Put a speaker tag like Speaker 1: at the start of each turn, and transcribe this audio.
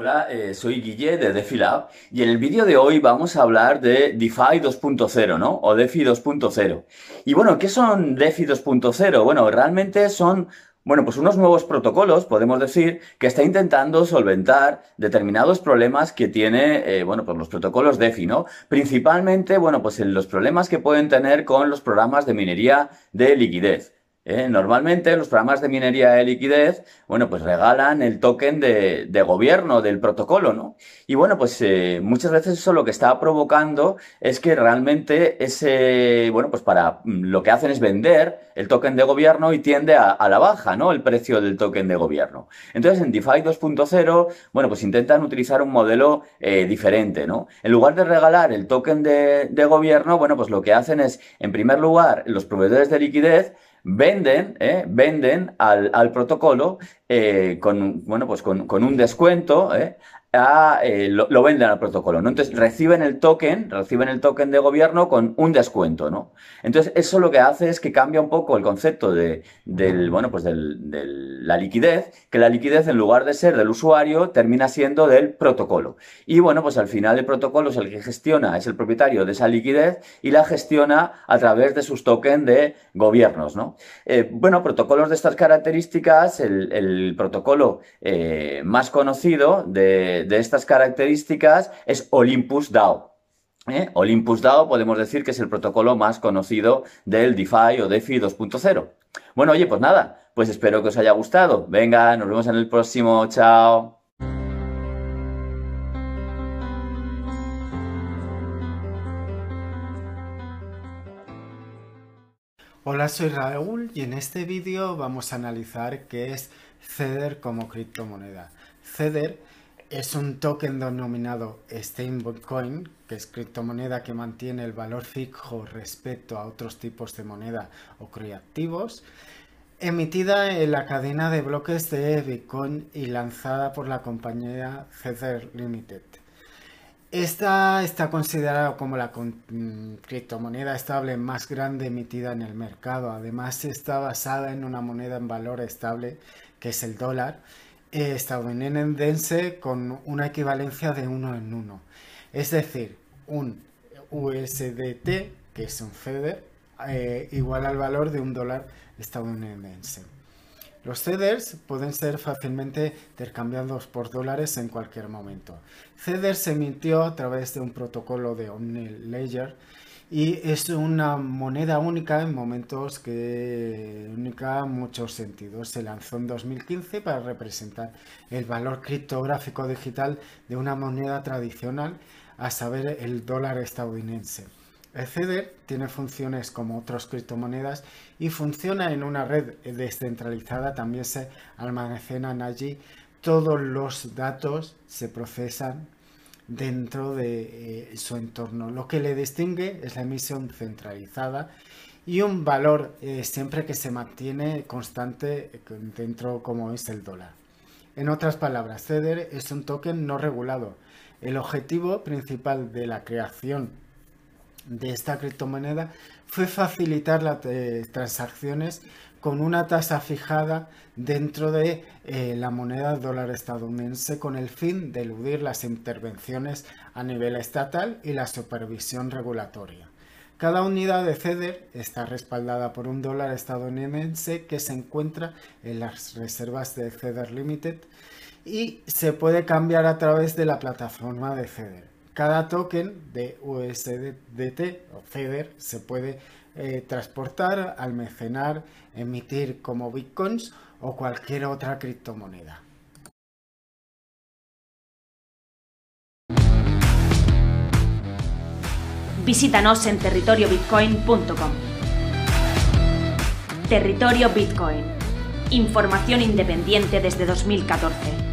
Speaker 1: Hola, eh, soy Guille de DefiLab y en el vídeo de hoy vamos a hablar de DeFi 2.0, ¿no? O DeFi 2.0. Y bueno, ¿qué son DeFi 2.0? Bueno, realmente son, bueno, pues unos nuevos protocolos, podemos decir, que está intentando solventar determinados problemas que tiene, eh, bueno, pues los protocolos DeFi, ¿no? Principalmente, bueno, pues en los problemas que pueden tener con los programas de minería de liquidez. ¿Eh? Normalmente los programas de minería de liquidez, bueno, pues regalan el token de, gobierno del protocolo, ¿no? Y bueno, pues eh, muchas veces eso lo que está provocando es que realmente ese, bueno, pues para mm, lo que hacen es vender el token de gobierno y tiende a, la baja, ¿no? El precio del token de gobierno. Entonces en DeFi 2.0, bueno, pues intentan utilizar un modelo eh, diferente, ¿no? En lugar de regalar el token de, de gobierno, bueno, pues lo que hacen es, en primer lugar, los proveedores de liquidez, venden, ¿eh? venden al, al protocolo eh, con, bueno, pues con, con un descuento ¿eh? Lo, venden al protocolo. Entonces reciben el token, reciben el token de gobierno con un descuento, ¿no? Entonces eso lo que hace es que cambia un poco el concepto de, del, bueno, pues de la liquidez, que la liquidez en lugar de ser del usuario termina siendo del protocolo. Y bueno, pues al final el protocolo es el que gestiona, es el propietario de esa liquidez y la gestiona a través de sus tokens de gobiernos, ¿no? Eh, bueno, protocolos de estas características, el, protocolo eh, más conocido de de, estas características es Olympus DAO. ¿eh? Olympus DAO podemos decir que es el protocolo más conocido del DeFi o DeFi 2.0. Bueno, oye, pues nada, pues espero que os haya gustado. Venga, nos vemos en el próximo. Chao.
Speaker 2: Hola, soy Raúl y en este vídeo vamos a analizar qué es Ceder como criptomoneda. Ceder es un token denominado stablecoin, que es criptomoneda que mantiene el valor fijo respecto a otros tipos de moneda o criptoactivos, emitida en la cadena de bloques de Bitcoin y lanzada por la compañía Tether Limited. Esta está considerada como la mm, criptomoneda estable más grande emitida en el mercado. Además, está basada en una moneda en valor estable que es el dólar estadounidense con una equivalencia de uno en uno. Es decir, un USDT, que es un FEDER, eh, igual al valor de un dólar estadounidense. Los CEDERs pueden ser fácilmente intercambiados por dólares en cualquier momento. CEDER se emitió a través de un protocolo de OmniLedger y es una moneda única en momentos que única en muchos sentidos. Se lanzó en 2015 para representar el valor criptográfico digital de una moneda tradicional, a saber el dólar estadounidense. CEDER tiene funciones como otras criptomonedas y funciona en una red descentralizada. También se almacenan allí todos los datos, se procesan dentro de eh, su entorno. Lo que le distingue es la emisión centralizada y un valor eh, siempre que se mantiene constante eh, dentro como es el dólar. En otras palabras, Ceder es un token no regulado. El objetivo principal de la creación de esta criptomoneda fue facilitar las transacciones con una tasa fijada dentro de eh, la moneda dólar estadounidense con el fin de eludir las intervenciones a nivel estatal y la supervisión regulatoria. Cada unidad de CEDER está respaldada por un dólar estadounidense que se encuentra en las reservas de CEDER Limited y se puede cambiar a través de la plataforma de CEDER. Cada token de USDT o CEDER se puede eh, transportar, almacenar, emitir como bitcoins o cualquier otra criptomoneda.
Speaker 3: Visítanos en territoriobitcoin.com. Territorio Bitcoin. Información independiente desde 2014.